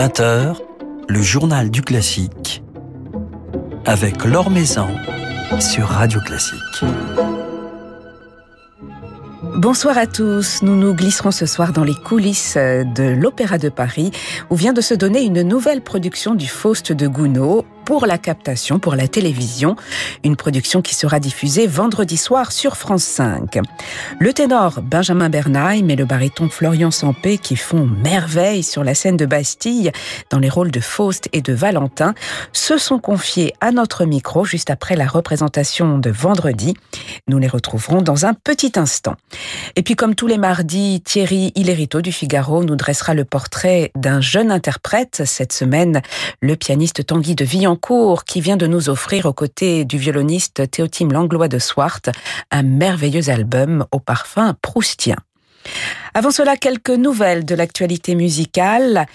20h, le journal du classique avec Laure Maison sur Radio Classique. Bonsoir à tous. Nous nous glisserons ce soir dans les coulisses de l'Opéra de Paris où vient de se donner une nouvelle production du Faust de Gounod pour la captation, pour la télévision, une production qui sera diffusée vendredi soir sur France 5. Le ténor Benjamin Bernheim et le baryton Florian Sampé qui font merveille sur la scène de Bastille dans les rôles de Faust et de Valentin se sont confiés à notre micro juste après la représentation de vendredi. Nous les retrouverons dans un petit instant. Et puis comme tous les mardis, Thierry Hillerito du Figaro nous dressera le portrait d'un jeune interprète. Cette semaine, le pianiste Tanguy de Qui vient de nous offrir aux côtés du violoniste Théotime Langlois de Swart un merveilleux album au parfum proustien. Avant cela, quelques nouvelles de l'actualité musicale.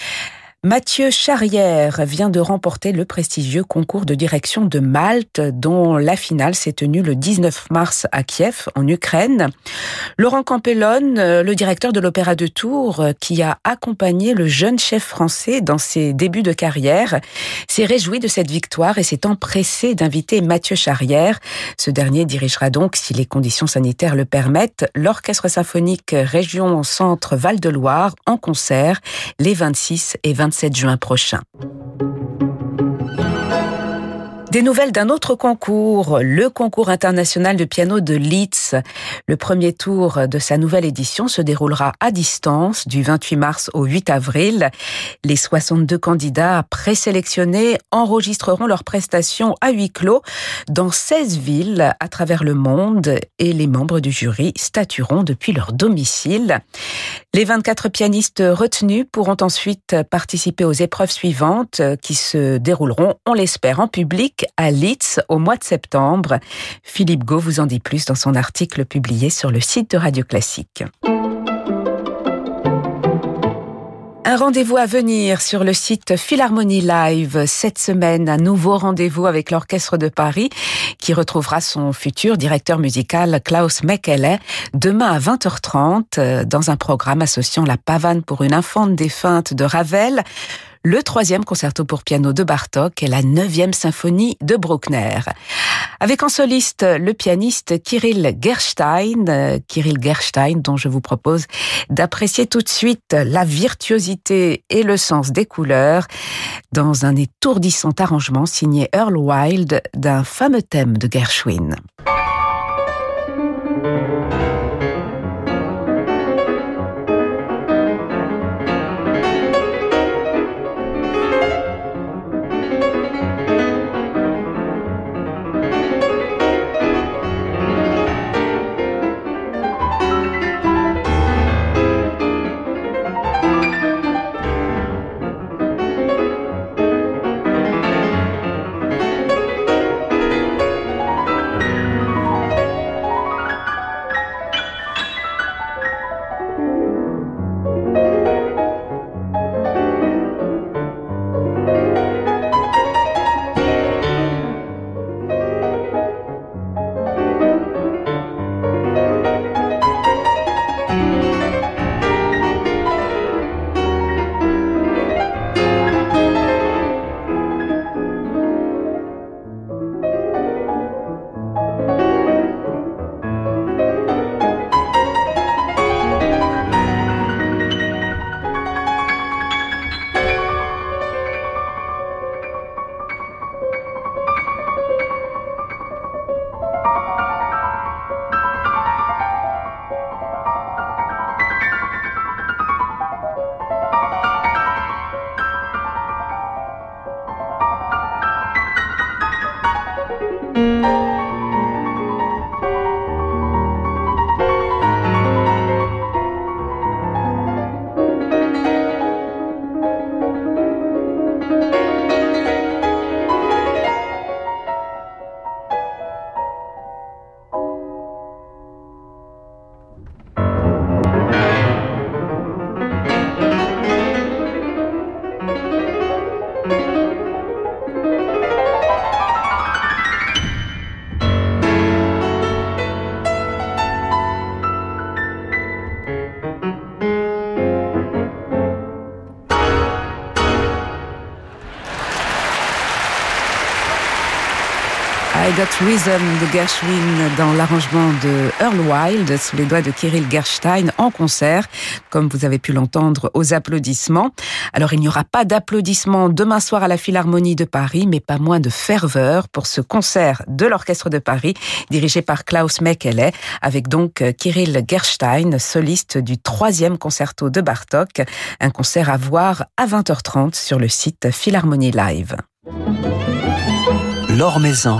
Mathieu Charrière vient de remporter le prestigieux concours de direction de Malte, dont la finale s'est tenue le 19 mars à Kiev, en Ukraine. Laurent Campellone, le directeur de l'Opéra de Tours, qui a accompagné le jeune chef français dans ses débuts de carrière, s'est réjoui de cette victoire et s'est empressé d'inviter Mathieu Charrière. Ce dernier dirigera donc, si les conditions sanitaires le permettent, l'Orchestre symphonique Région Centre Val-de-Loire en concert les 26 et 27 7 juin prochain. Des nouvelles d'un autre concours, le concours international de piano de Leeds. Le premier tour de sa nouvelle édition se déroulera à distance du 28 mars au 8 avril. Les 62 candidats présélectionnés enregistreront leurs prestations à huis clos dans 16 villes à travers le monde et les membres du jury statueront depuis leur domicile. Les 24 pianistes retenus pourront ensuite participer aux épreuves suivantes qui se dérouleront, on l'espère, en public à Leeds au mois de septembre. Philippe Gau vous en dit plus dans son article publié sur le site de Radio Classique. Un rendez-vous à venir sur le site Philharmonie Live cette semaine, un nouveau rendez-vous avec l'Orchestre de Paris qui retrouvera son futur directeur musical Klaus Mekele demain à 20h30 dans un programme associant la pavane pour une infante défunte de Ravel, le troisième concerto pour piano de Bartok et la neuvième symphonie de Bruckner. Avec en soliste le pianiste Kirill Gerstein, euh, Kirill Gerstein dont je vous propose d'apprécier tout de suite la virtuosité et le sens des couleurs dans un étourdissant arrangement signé Earl Wild d'un fameux thème de Gershwin. Got Rhythm de Gershwin dans l'arrangement de Earl Wild sous les doigts de Kirill Gerstein en concert, comme vous avez pu l'entendre aux applaudissements. Alors il n'y aura pas d'applaudissements demain soir à la Philharmonie de Paris, mais pas moins de ferveur pour ce concert de l'Orchestre de Paris dirigé par Klaus Mekele, avec donc Kirill Gerstein, soliste du troisième concerto de Bartok, un concert à voir à 20h30 sur le site Philharmonie Live. L'Or Maison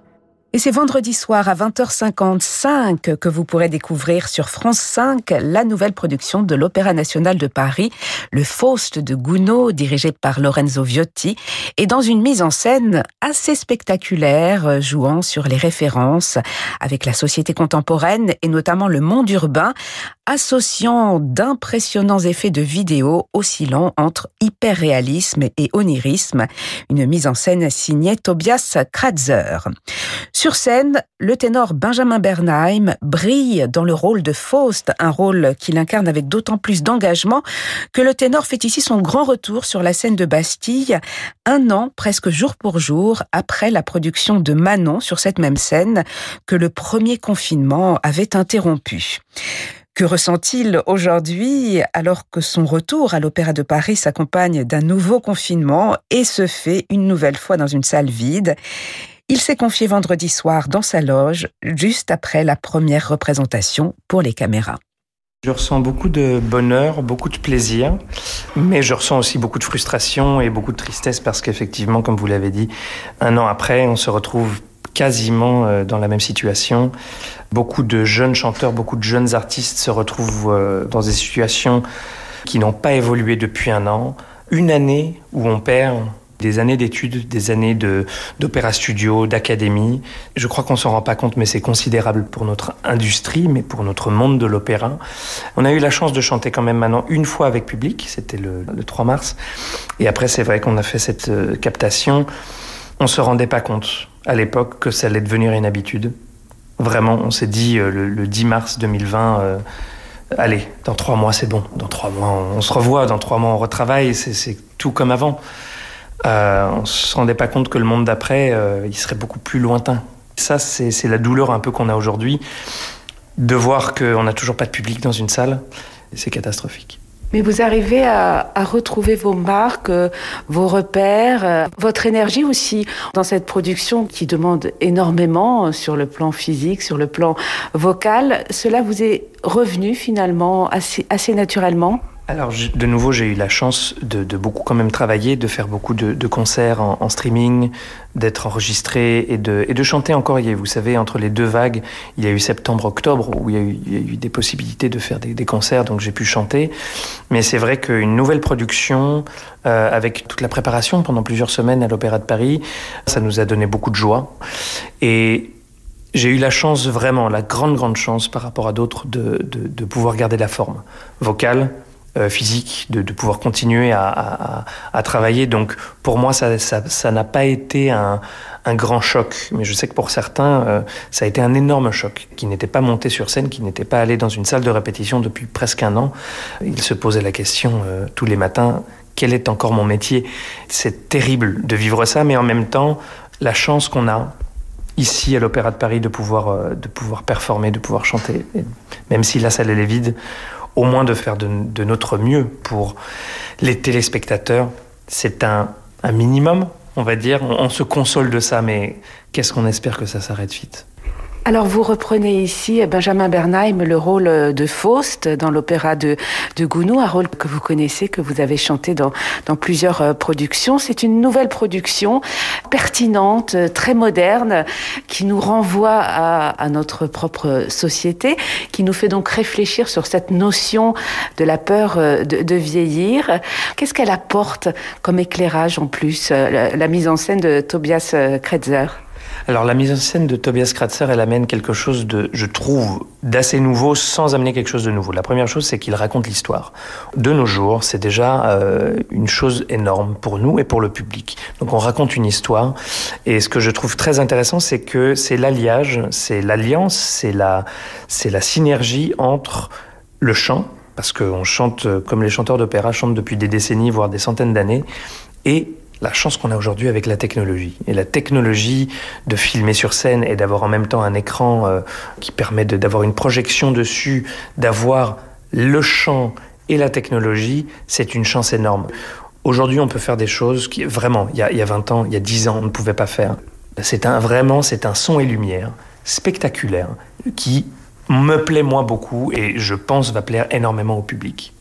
Et c'est vendredi soir à 20h55 que vous pourrez découvrir sur France 5 la nouvelle production de l'Opéra national de Paris, Le Faust de Gounod, dirigé par Lorenzo Viotti, et dans une mise en scène assez spectaculaire, jouant sur les références avec la société contemporaine et notamment le monde urbain, associant d'impressionnants effets de vidéo oscillant entre hyperréalisme et onirisme, une mise en scène signée Tobias Kratzer. Sur scène, le ténor Benjamin Bernheim brille dans le rôle de Faust, un rôle qu'il incarne avec d'autant plus d'engagement que le ténor fait ici son grand retour sur la scène de Bastille, un an presque jour pour jour après la production de Manon sur cette même scène que le premier confinement avait interrompu. Que ressent-il aujourd'hui alors que son retour à l'Opéra de Paris s'accompagne d'un nouveau confinement et se fait une nouvelle fois dans une salle vide? Il s'est confié vendredi soir dans sa loge, juste après la première représentation pour les caméras. Je ressens beaucoup de bonheur, beaucoup de plaisir, mais je ressens aussi beaucoup de frustration et beaucoup de tristesse parce qu'effectivement, comme vous l'avez dit, un an après, on se retrouve quasiment euh, dans la même situation. Beaucoup de jeunes chanteurs, beaucoup de jeunes artistes se retrouvent euh, dans des situations qui n'ont pas évolué depuis un an. Une année où on perd des années d'études, des années d'opéra studio, d'académie. Je crois qu'on s'en rend pas compte, mais c'est considérable pour notre industrie, mais pour notre monde de l'opéra. On a eu la chance de chanter quand même maintenant une fois avec public, c'était le, 3 mars. Et après, c'est vrai qu'on a fait cette euh, captation. On se rendait pas compte à l'époque que ça allait devenir une habitude. Vraiment, on s'est dit euh, le, 10 mars 2020. Euh, allez, dans trois mois c'est bon. Dans trois mois on se revoit, dans trois mois on retravaille, c'est tout comme avant euh, on se rendait pas compte que le monde d'après, euh, il serait beaucoup plus lointain. Ça, c'est la douleur un peu qu'on a aujourd'hui, de voir qu'on n'a toujours pas de public dans une salle. C'est catastrophique. Mais vous arrivez à, retrouver vos marques, euh, vos repères, votre énergie aussi dans cette production qui demande énormément sur le plan physique, sur le plan vocal. Cela vous est revenu finalement assez naturellement? Alors, de nouveau, j'ai eu la chance de, beaucoup quand même travailler, de faire beaucoup de, concerts en, streaming, d'être enregistré et de, chanter encore. Vous savez, entre les deux vagues, il y a eu septembre-octobre où il y, a eu, des possibilités de faire des, concerts, donc j'ai pu chanter. Mais c'est vrai qu'une nouvelle production, euh, avec toute la préparation pendant plusieurs semaines à l'Opéra de Paris, ça nous a donné beaucoup de joie. Et j'ai eu la chance, vraiment, la grande, grande chance par rapport à d'autres, de, pouvoir garder la forme vocale, physique, de, pouvoir continuer à, travailler. Donc pour moi, ça n'a pas été un, grand choc, mais je sais que pour certains, euh, ça a été un énorme choc, qui n'était pas monté sur scène, qui n'était pas allé dans une salle de répétition depuis presque un an. Ils se posaient la question euh, tous les matins, quel est encore mon métier? C'est terrible de vivre ça, mais en même temps, la chance qu'on a ici à l'Opéra de Paris de pouvoir, de pouvoir performer, de pouvoir chanter, même si la salle elle est vide, au moins de faire de, notre mieux pour les téléspectateurs. C'est un, minimum, on va dire. On, se console de ça, mais qu'est-ce qu'on espère que ça s'arrête vite? Alors vous reprenez ici Benjamin Bernheim le rôle de Faust dans l'opéra de, de Gounod, un rôle que vous connaissez, que vous avez chanté dans, plusieurs euh, productions. C'est une nouvelle production pertinente, très moderne, qui nous renvoie à, notre propre société, qui nous fait donc réfléchir sur cette notion de la peur euh, de, vieillir. Qu'est-ce qu'elle apporte comme éclairage en plus, euh, la, la mise en scène de Tobias Kretzer? Alors la mise en scène de Tobias Kratzer, elle amène quelque chose de, je trouve, d'assez nouveau sans amener quelque chose de nouveau. La première chose, c'est qu'il raconte l'histoire. De nos jours, c'est déjà euh, une chose énorme pour nous et pour le public. Donc on raconte une histoire. Et ce que je trouve très intéressant, c'est que c'est l'alliage, c'est l'alliance, c'est la, c'est la synergie entre le chant, parce qu'on chante comme les chanteurs d'opéra chantent depuis des décennies, voire des centaines d'années, et la chance qu'on a aujourd'hui avec la technologie. Et la technologie de filmer sur scène et d'avoir en même temps un écran euh, qui permet d'avoir une projection dessus, d'avoir le chant et la technologie, c'est une chance énorme. Aujourd'hui, on peut faire des choses qui, vraiment, il y, a, il y a 20 ans, il y a 10 ans, on ne pouvait pas faire. C'est un, vraiment, c'est un son et lumière spectaculaire qui me plaît moi beaucoup et je pense va plaire énormément au public.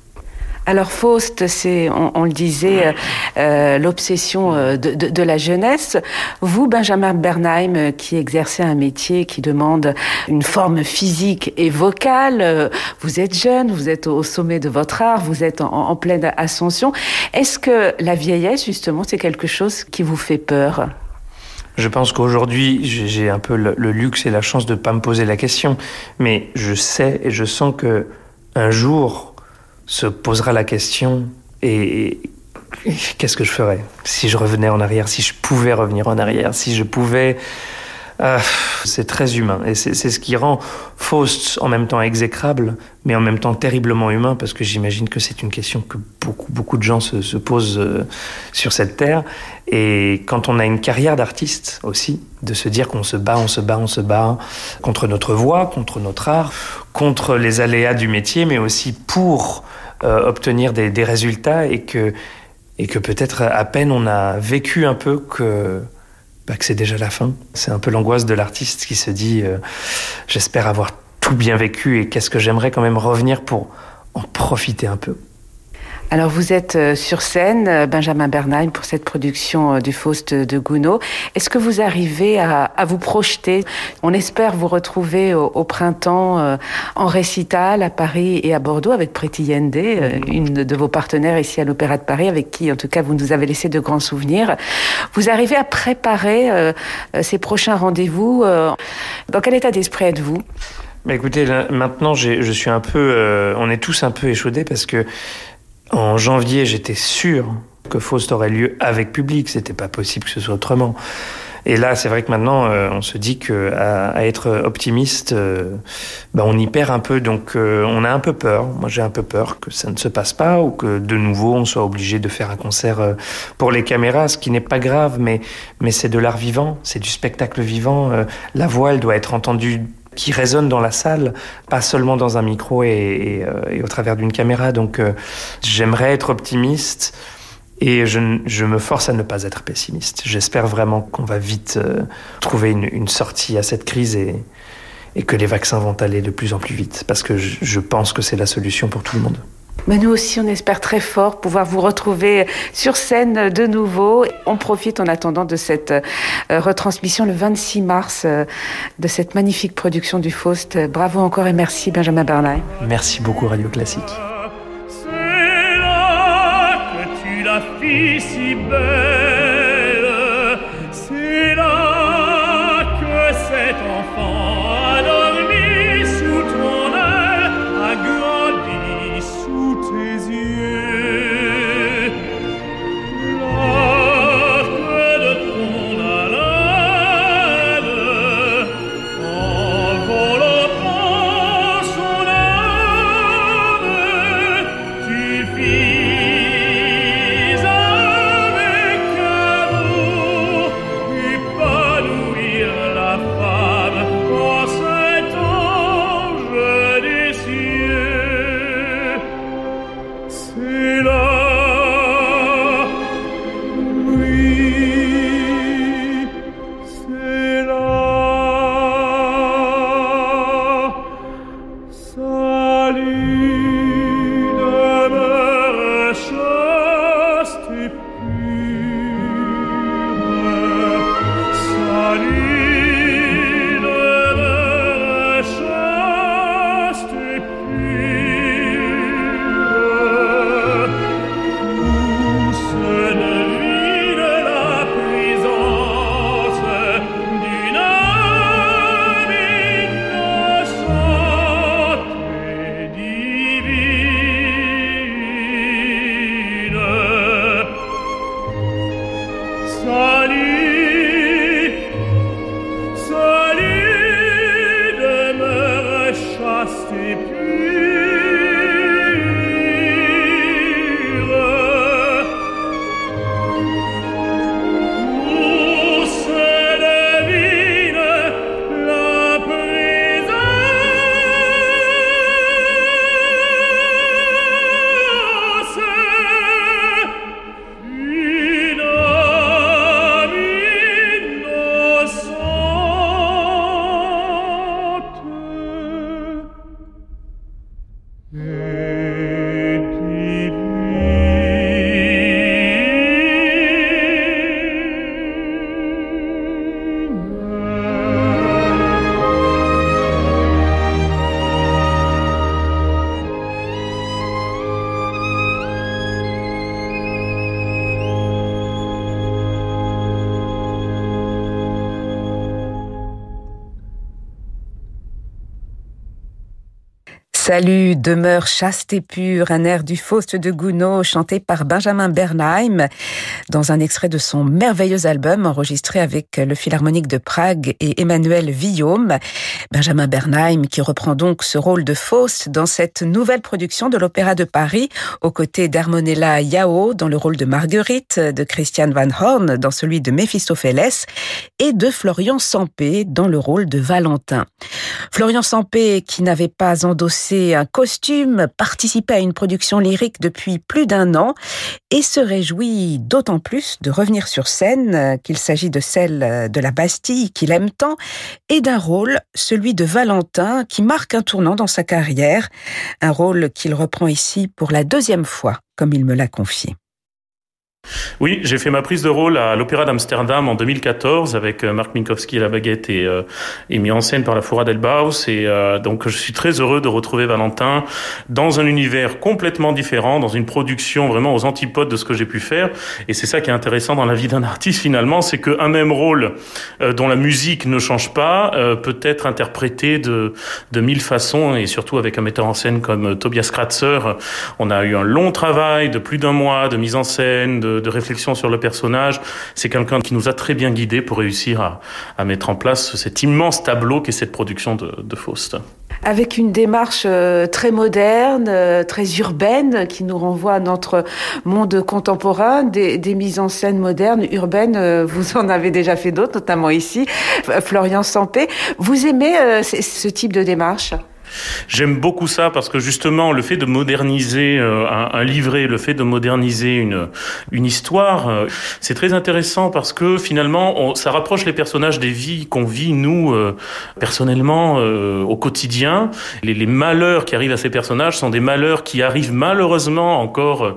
Alors Faust, c'est, on, le disait, euh, euh, l'obsession euh, de, la jeunesse. Vous, Benjamin Bernheim, qui exercez un métier qui demande une forme physique et vocale, vous êtes jeune, vous êtes au sommet de votre art, vous êtes en, pleine ascension. Est-ce que la vieillesse, justement, c'est quelque chose qui vous fait peur? Je pense qu'aujourd'hui, j'ai un peu le, luxe et la chance de ne pas me poser la question, mais je sais et je sens que un jour, se posera la question et, qu'est-ce que je ferais si je revenais en arrière, si je pouvais revenir en arrière, si je pouvais... Euh, c'est très humain et c'est ce qui rend Faust en même temps exécrable, mais en même temps terriblement humain, parce que j'imagine que c'est une question que beaucoup, beaucoup de gens se, se posent euh, sur cette terre. Et quand on a une carrière d'artiste aussi, de se dire qu'on se bat, on se bat, on se bat contre notre voix, contre notre art, contre les aléas du métier, mais aussi pour euh, obtenir des, des, résultats et que, et que peut-être à peine on a vécu un peu que, bah, que c'est déjà la fin. C'est un peu l'angoisse de l'artiste qui se dit euh, j'espère avoir tout bien vécu et qu'est-ce que j'aimerais quand même revenir pour en profiter un peu. Alors vous êtes euh, sur scène, euh, Benjamin Bernheim, pour cette production euh, du Faust de Gounod. Est-ce que vous arrivez à, vous projeter? On espère vous retrouver au, printemps en récital à Paris et à Bordeaux avec Pretty Yende, une de vos partenaires ici à l'Opéra de Paris, avec qui en tout cas vous nous avez laissé de grands souvenirs. Vous arrivez à préparer ces prochains rendez-vous. Dans quel état d'esprit êtes-vous? Bah écoutez, maintenant je suis un peu, on est tous un peu échaudés parce que en janvier, j'étais sûr que Faust aurait lieu avec public. C'était pas possible que ce soit autrement. Et là, c'est vrai que maintenant, euh, on se dit que à, être optimiste, euh, ben, on y perd un peu. Donc, euh, on a un peu peur. Moi, j'ai un peu peur que ça ne se passe pas ou que de nouveau, on soit obligé de faire un concert pour les caméras, ce qui n'est pas grave, mais mais c'est de l'art vivant, c'est du spectacle vivant. la voix, elle doit être entendue qui résonne dans la salle, pas seulement dans un micro et, euh, au travers d'une caméra. Donc euh, j'aimerais être optimiste et je, me force à ne pas être pessimiste. J'espère vraiment qu'on va vite euh, trouver une, sortie à cette crise et, et que les vaccins vont aller de plus en plus vite parce que je pense que c'est la solution pour tout le monde. Mais nous aussi, on espère très fort pouvoir vous retrouver sur scène de nouveau. On profite en attendant de cette euh, retransmission le 26 mars euh, de cette magnifique production du Faust. Bravo encore et merci Benjamin Bernay. Merci beaucoup Radio Classique. C'est là que tu l'as si belle. Salut, demeure chaste et pure, un air du Faust de Gounod chanté par Benjamin Bernheim dans un extrait de son merveilleux album enregistré avec le Philharmonique de Prague et Emmanuel Villaume. Benjamin Bernheim qui reprend donc ce rôle de Faust dans cette nouvelle production de l'Opéra de Paris aux côtés d'Armonella Yao dans le rôle de Marguerite, de Christian Van Horn dans celui de Mephistopheles et de Florian Sampé dans le rôle de Valentin. Florian Sampé qui n'avait pas endossé un costume, participait à une production lyrique depuis plus d'un an et se réjouit d'autant plus de revenir sur scène qu'il s'agit de celle de la Bastille qu'il aime tant et d'un rôle, celui de Valentin, qui marque un tournant dans sa carrière, un rôle qu'il reprend ici pour la deuxième fois, comme il me l'a confié. Oui, j'ai fait ma prise de rôle à l'Opéra d'Amsterdam en 2014 avec euh, Marc Minkowski à la baguette et, euh, et mis en scène par la Fora d'Elbaus. Et euh, donc, je suis très heureux de retrouver Valentin dans un univers complètement différent, dans une production vraiment aux antipodes de ce que j'ai pu faire. Et c'est ça qui est intéressant dans la vie d'un artiste finalement, c'est qu'un même rôle dont la musique ne change pas peut être interprété de, de mille façons et surtout avec un metteur en scène comme Tobias Kratzer. On a eu un long travail de plus d'un mois de mise en scène, de, réflexion sur le personnage. C'est quelqu'un qui nous a très bien guidés pour réussir à, mettre en place cet immense tableau qu'est cette production de, Faust avec une démarche euh, très moderne, euh, très urbaine, qui nous renvoie à notre monde contemporain, des, mises en scène modernes, urbaines. Euh, vous en avez déjà fait d'autres, notamment ici, Florian Sampé. Vous aimez ce type de démarche? J'aime beaucoup ça parce que justement le fait de moderniser euh, un, livret, le fait de moderniser une une histoire, euh, c'est très intéressant parce que finalement ça rapproche les personnages des vies qu'on vit nous euh, personnellement au quotidien. Les, les, malheurs qui arrivent à ces personnages sont des malheurs qui arrivent malheureusement encore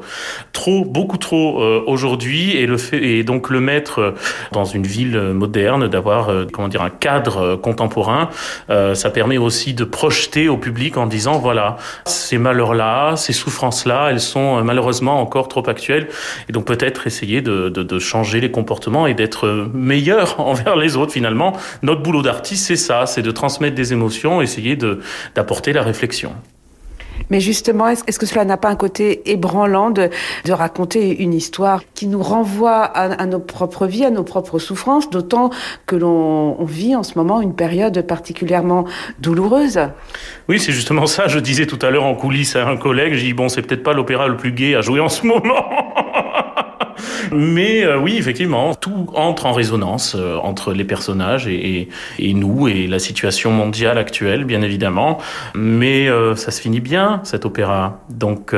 trop, beaucoup trop aujourd'hui et le fait et donc le mettre dans une ville moderne, d'avoir comment dire un cadre contemporain, ça permet aussi de projeter au public en disant voilà, ces malheurs-là, ces souffrances-là, elles sont euh, malheureusement encore trop actuelles. Et donc peut-être essayer de, de, changer les comportements et d'être meilleur envers les autres finalement. Notre boulot d'artiste, c'est ça, c'est de transmettre des émotions, essayer d'apporter la réflexion. Mais justement, est-ce que cela n'a pas un côté ébranlant de, raconter une histoire qui nous renvoie à, nos propres vies, à nos propres souffrances, d'autant que l'on vit en ce moment une période particulièrement douloureuse? Oui, c'est justement ça. Je disais tout à l'heure en coulisses à un collègue, j'ai dit, bon, c'est peut-être pas l'opéra le plus gai à jouer en ce moment. Mais euh, oui, effectivement, tout entre en résonance euh, entre les personnages et, et, nous et la situation mondiale actuelle, bien évidemment. Mais euh, ça se finit bien, cet opéra. Donc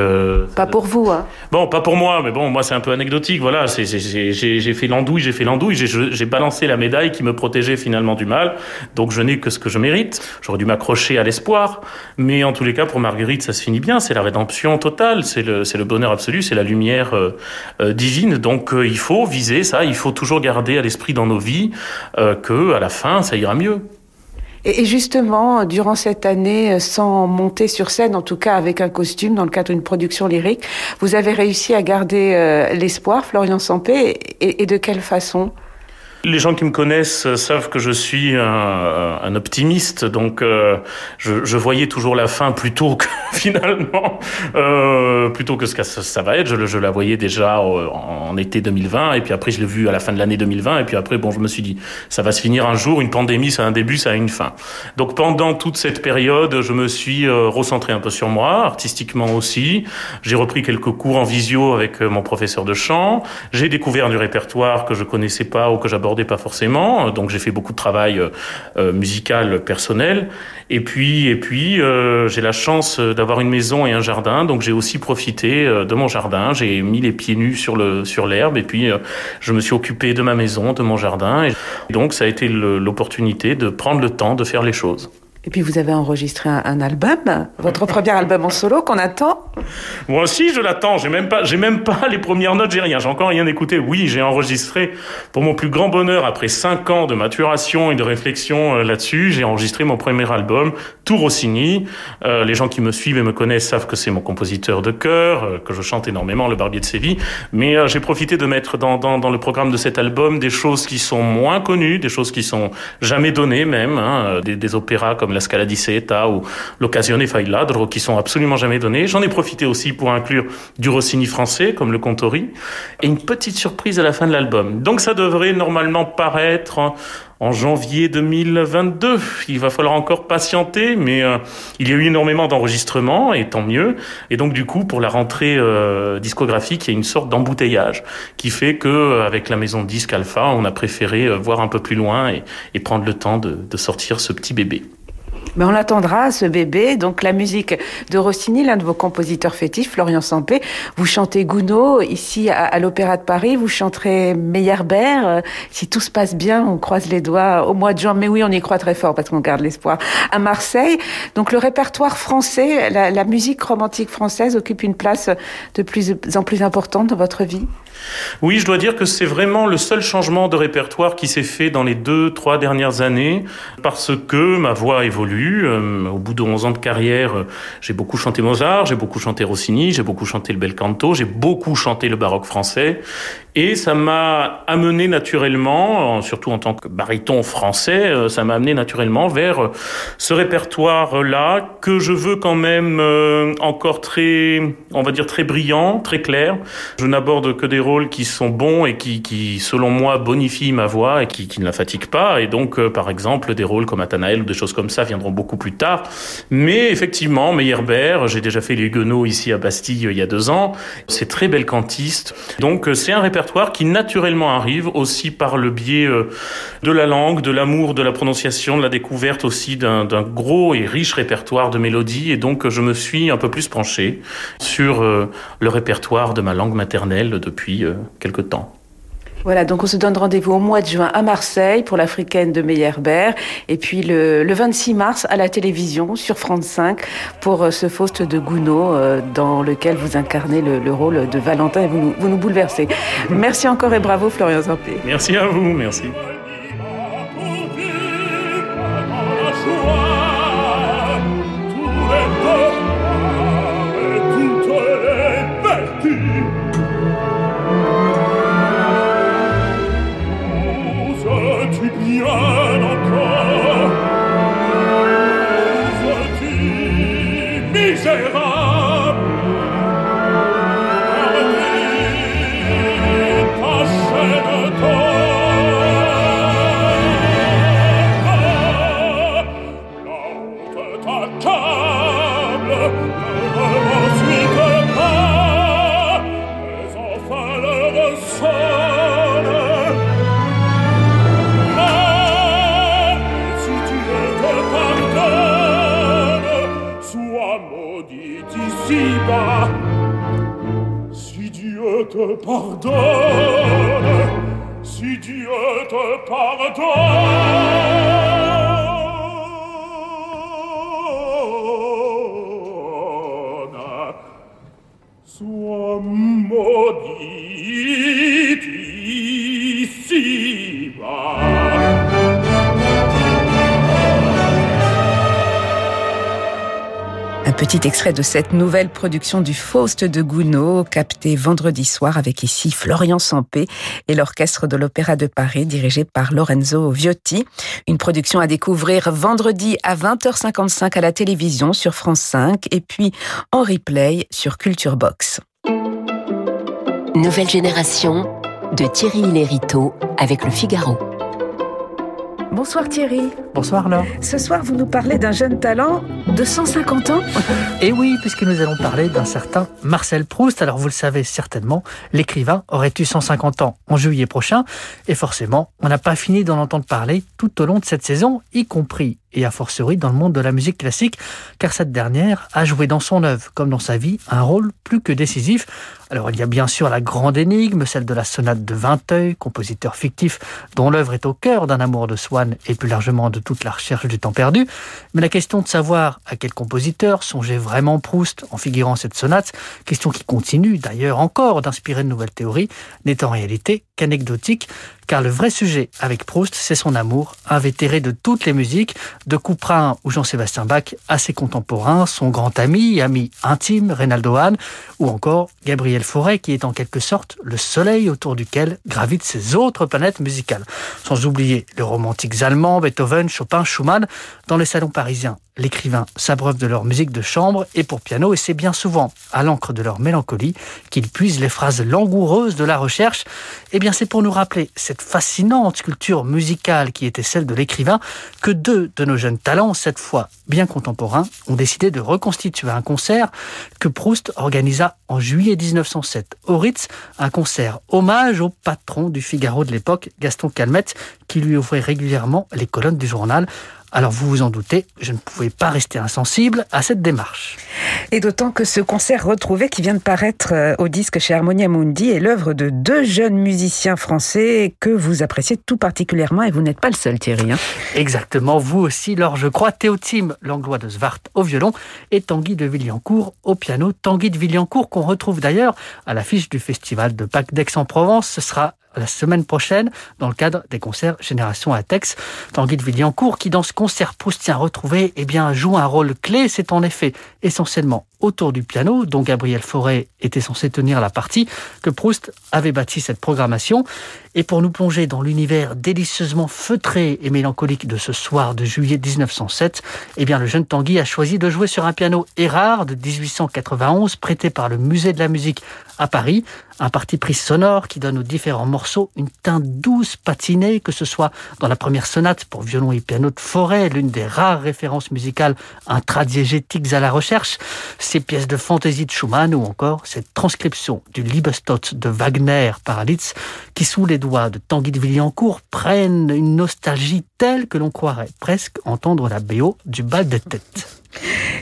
pas pour vous, hein Bon, pas pour moi, mais bon, moi c'est un peu anecdotique. Voilà, j'ai fait l'andouille, j'ai fait l'andouille, j'ai balancé la médaille qui me protégeait finalement du mal. Donc je n'ai que ce que je mérite. J'aurais dû m'accrocher à l'espoir, mais en tous les cas, pour Marguerite, ça se finit bien. C'est la rédemption totale, c'est le, le bonheur absolu, c'est la lumière divine. Donc donc euh, il faut viser ça, il faut toujours garder à l'esprit dans nos vies euh, que à la fin ça ira mieux. Et justement, durant cette année, euh, sans monter sur scène, en tout cas avec un costume dans le cadre d'une production lyrique, vous avez réussi à garder l'espoir, Florian Sampé, et de quelle façon? Les gens qui me connaissent savent que je suis un, optimiste, donc euh, je, voyais toujours la fin plutôt que finalement, euh, plutôt que ce que ça, va être. Je, la voyais déjà en, été 2020, et puis après je l'ai vu à la fin de l'année 2020, et puis après bon, je me suis dit ça va se finir un jour. Une pandémie, ça a un début, ça a une fin. Donc pendant toute cette période, je me suis euh, recentré un peu sur moi, artistiquement aussi. J'ai repris quelques cours en visio avec euh, mon professeur de chant. J'ai découvert du répertoire que je connaissais pas ou que j'abordais pas forcément. Donc j'ai fait beaucoup de travail euh, euh, musical personnel. Et puis, et puis euh, j'ai la chance d'avoir une maison et un jardin. Donc j'ai aussi profité de mon jardin. J'ai mis les pieds nus sur le sur l'herbe. Et puis je me suis occupé de ma maison, de mon jardin. Et donc ça a été l'opportunité de prendre le temps de faire les choses. Et puis vous avez enregistré un, album, votre premier album en solo qu'on attend. Moi aussi, je l'attends. J'ai même pas, j'ai même pas les premières notes, j'ai rien. J'ai encore rien écouté. Oui, j'ai enregistré pour mon plus grand bonheur après cinq ans de maturation et de réflexion euh, là-dessus. J'ai enregistré mon premier album, Tout Rossini. Euh, les gens qui me suivent et me connaissent savent que c'est mon compositeur de cœur, euh, que je chante énormément, le Barbier de Séville. Mais j'ai profité de mettre dans, dans, dans, le programme de cet album des choses qui sont moins connues, des choses qui sont jamais données même, hein, des, des opéras comme la Scala di Seta ou l'Occasione fa il ladro qui sont absolument jamais donnés. J'en ai profité aussi pour inclure du Rossini français comme le Contori et une petite surprise à la fin de l'album. Donc ça devrait normalement paraître en janvier 2022. Il va falloir encore patienter, mais euh, il y a eu énormément d'enregistrements, et tant mieux. Et donc du coup, pour la rentrée euh, discographique, il y a une sorte d'embouteillage qui fait que, euh, avec la maison disque Alpha, on a préféré voir un peu plus loin et, prendre le temps de sortir ce petit bébé. Mais on l'attendra, ce bébé. Donc la musique de Rossini, l'un de vos compositeurs fétiches, Florian Sampé. Vous chantez Gounod ici à, l'Opéra de Paris. Vous chanterez Meyerbeer. Si tout se passe bien, on croise les doigts au mois de juin. Mais oui, on y croit très fort parce qu'on garde l'espoir. À Marseille. Donc le répertoire français, la musique romantique française occupe une place de plus en plus importante dans votre vie oui, je dois dire que c'est vraiment le seul changement de répertoire qui s'est fait dans les deux, trois dernières années, parce que ma voix évolue. Euh, au bout de 11 ans de carrière, euh, j'ai beaucoup chanté Mozart, j'ai beaucoup chanté Rossini, j'ai beaucoup chanté le bel canto, j'ai beaucoup chanté le baroque français, et ça m'a amené naturellement, surtout en tant que baryton français, euh, ça m'a amené naturellement vers ce répertoire-là que je veux quand même encore très, on va dire très brillant, très clair. Je n'aborde que des rôles qui sont bons et qui, qui selon moi, bonifient ma voix et qui, qui ne la fatiguent pas. Et donc, euh, par exemple, des rôles comme Athanaël ou des choses comme ça viendront beaucoup plus tard. Mais effectivement, Meyerbeer, j'ai déjà fait les Huguenots ici à Bastille il y a deux ans. C'est très bel cantiste. Donc, euh, c'est un répertoire qui naturellement arrive aussi par le biais euh, de la langue, de l'amour, de la prononciation, de la découverte aussi d'un gros et riche répertoire de mélodies. Et donc, je me suis un peu plus penché sur le répertoire de ma langue maternelle depuis euh, quelque temps. Voilà, donc on se donne rendez-vous au mois de juin à Marseille pour l'africaine de Meyerbeer et puis le, 26 mars à la télévision sur France 5 pour euh, ce Faust de Gounod euh, dans lequel vous incarnez le, rôle de Valentin et vous nous, vous nous bouleversez. Merci encore et bravo Florian Zampé. Merci à vous, merci. Petit extrait de cette nouvelle production du Faust de Gounod, capté vendredi soir avec ici Florian Sampé et l'orchestre de l'Opéra de Paris dirigé par Lorenzo Viotti. Une production à découvrir vendredi à 20h55 à la télévision sur France 5 et puis en replay sur Culture Box. Nouvelle génération de Thierry Lériteau avec le Figaro. Bonsoir Thierry. Bonsoir Laure. Ce soir, vous nous parlez d'un jeune talent de 150 ans Et eh oui, puisque nous allons parler d'un certain Marcel Proust. Alors vous le savez certainement, l'écrivain aurait eu 150 ans en juillet prochain. Et forcément, on n'a pas fini d'en entendre parler tout au long de cette saison, y compris et a fortiori dans le monde de la musique classique, car cette dernière a joué dans son œuvre, comme dans sa vie, un rôle plus que décisif. Alors il y a bien sûr la grande énigme, celle de la sonate de Vinteuil, compositeur fictif dont l'œuvre est au cœur d'un amour de Swann et plus largement de toute la recherche du temps perdu. Mais la question de savoir à quel compositeur songeait vraiment Proust en figurant cette sonate, question qui continue d'ailleurs encore d'inspirer de nouvelles théories, n'est en réalité qu'anecdotique, car le vrai sujet avec Proust, c'est son amour, invétéré de toutes les musiques, de Couperin ou Jean-Sébastien Bach à ses contemporains, son grand ami, ami intime, Reynaldo Hahn, ou encore Gabriel Fauré, qui est en quelque sorte le soleil autour duquel gravitent ces autres planètes musicales. Sans oublier les romantiques allemands, Beethoven, Chopin, Schumann, dans les salons parisiens l'écrivain s'abreuve de leur musique de chambre et pour piano, et c'est bien souvent à l'encre de leur mélancolie qu'ils puisent les phrases langoureuses de la recherche. Eh bien, c'est pour nous rappeler cette fascinante culture musicale qui était celle de l'écrivain que deux de nos jeunes talents, cette fois bien contemporains, ont décidé de reconstituer un concert que Proust organisa en juillet 1907 au Ritz, un concert hommage au patron du Figaro de l'époque, Gaston Calmette, qui lui ouvrait régulièrement les colonnes du journal. Alors vous vous en doutez, je ne pouvais pas rester insensible à cette démarche. Et d'autant que ce concert retrouvé qui vient de paraître euh, au disque chez Harmonia Mundi est l'œuvre de deux jeunes musiciens français que vous appréciez tout particulièrement et vous n'êtes pas le seul Thierry. Hein. Exactement, vous aussi, Laure, je crois. Théotime Langlois de Svart au violon et Tanguy de Villancourt au piano. Tanguy de Villancourt qu'on retrouve d'ailleurs à l'affiche du festival de Pâques d'Aix-en-Provence. Ce sera la semaine prochaine dans le cadre des concerts Génération Atex. Tanguy de Villancourt qui dans ce concert proustien retrouvé eh bien, joue un rôle clé. C'est en effet essentiellement autour du piano, dont Gabriel Fauré était censé tenir la partie, que Proust avait bâti cette programmation. Et pour nous plonger dans l'univers délicieusement feutré et mélancolique de ce soir de juillet 1907, eh bien, le jeune Tanguy a choisi de jouer sur un piano Erard de 1891, prêté par le Musée de la musique à Paris, un parti pris sonore qui donne aux différents morceaux une teinte douce, patinée, que ce soit dans la première sonate pour violon et piano de Forêt, l'une des rares références musicales intradiégétiques à la recherche, ces pièces de fantaisie de Schumann ou encore cette transcription du Liebestod de Wagner par Litz qui, sous les doigts de Tanguy de Villancourt, prennent une nostalgie telle que l'on croirait presque entendre la BO du bal de tête.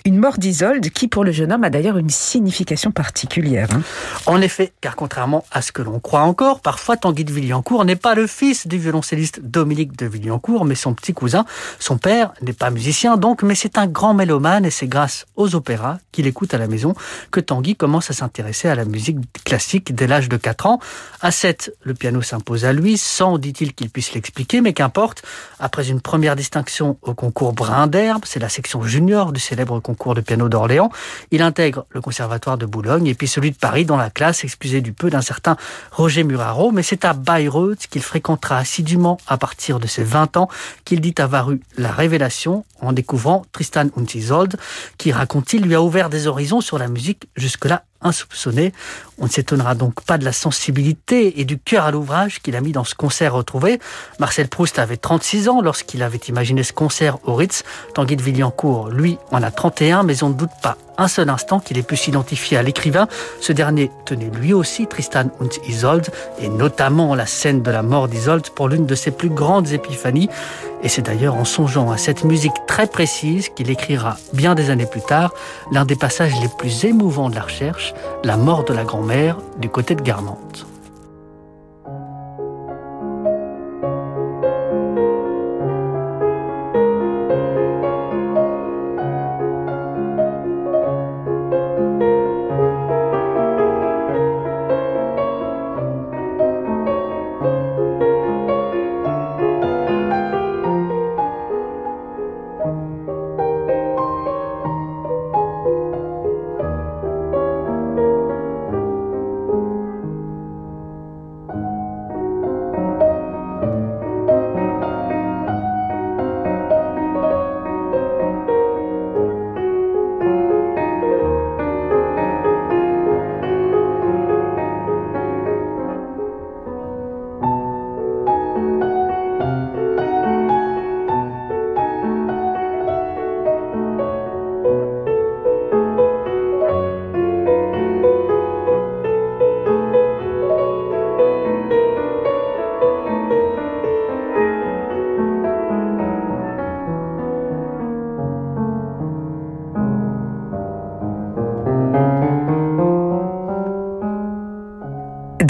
Une mort d'Isolde qui, pour le jeune homme, a d'ailleurs une signification particulière. Hein. En effet, car contrairement à ce que l'on croit encore, parfois Tanguy de Villancourt n'est pas le fils du violoncelliste Dominique de Villancourt, mais son petit cousin. Son père n'est pas musicien donc, mais c'est un grand mélomane et c'est grâce aux opéras qu'il écoute à la maison que Tanguy commence à s'intéresser à la musique classique dès l'âge de 4 ans. À 7, le piano s'impose à lui, sans, dit-il, qu'il puisse l'expliquer, mais qu'importe. Après une première distinction au concours Brin d'herbe, c'est la section junior du célèbre concours de piano d'Orléans. Il intègre le conservatoire de Boulogne et puis celui de Paris dans la classe, excusez du peu, d'un certain Roger Muraro. Mais c'est à Bayreuth qu'il fréquentera assidûment à partir de ses 20 ans qu'il dit avoir eu la révélation en découvrant Tristan und Isolde, qui, raconte-t-il, lui a ouvert des horizons sur la musique jusque-là insoupçonné. On ne s'étonnera donc pas de la sensibilité et du cœur à l'ouvrage qu'il a mis dans ce concert retrouvé. Marcel Proust avait 36 ans lorsqu'il avait imaginé ce concert au Ritz. Tanguy de Villancourt, lui, en a 31, mais on ne doute pas un seul instant qu'il ait pu s'identifier à l'écrivain. Ce dernier tenait lui aussi Tristan und Isolde, et notamment la scène de la mort d'Isolde pour l'une de ses plus grandes épiphanies. Et c'est d'ailleurs en songeant à cette musique très précise qu'il écrira bien des années plus tard l'un des passages les plus émouvants de la recherche, La mort de la grand-mère du côté de Guermantes.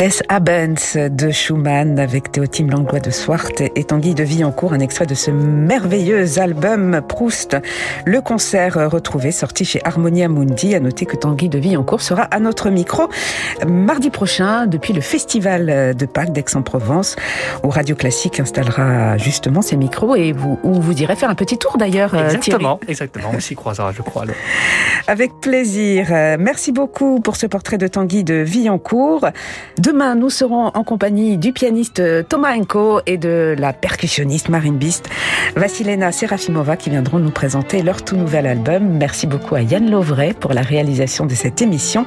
Des Abends de Schumann avec Théotime Langlois de Swart et Tanguy de Villancourt, un extrait de ce merveilleux album Proust. Le concert retrouvé sorti chez Harmonia Mundi. À noter que Tanguy de Villancourt sera à notre micro mardi prochain depuis le festival de Pâques d'Aix-en-Provence où Radio Classique installera justement ses micros et vous, où vous irez faire un petit tour d'ailleurs. Exactement, exactement. On s'y croisera, je crois. Avec plaisir. Merci beaucoup pour ce portrait de Tanguy de Villancourt. Demain, nous serons en compagnie du pianiste Thomas Enko et de la percussionniste Marine Bist, Vassilena Serafimova, qui viendront nous présenter leur tout nouvel album. Merci beaucoup à Yann Lovray pour la réalisation de cette émission.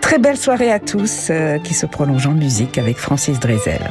Très belle soirée à tous euh, qui se prolonge en musique avec Francis Drezel.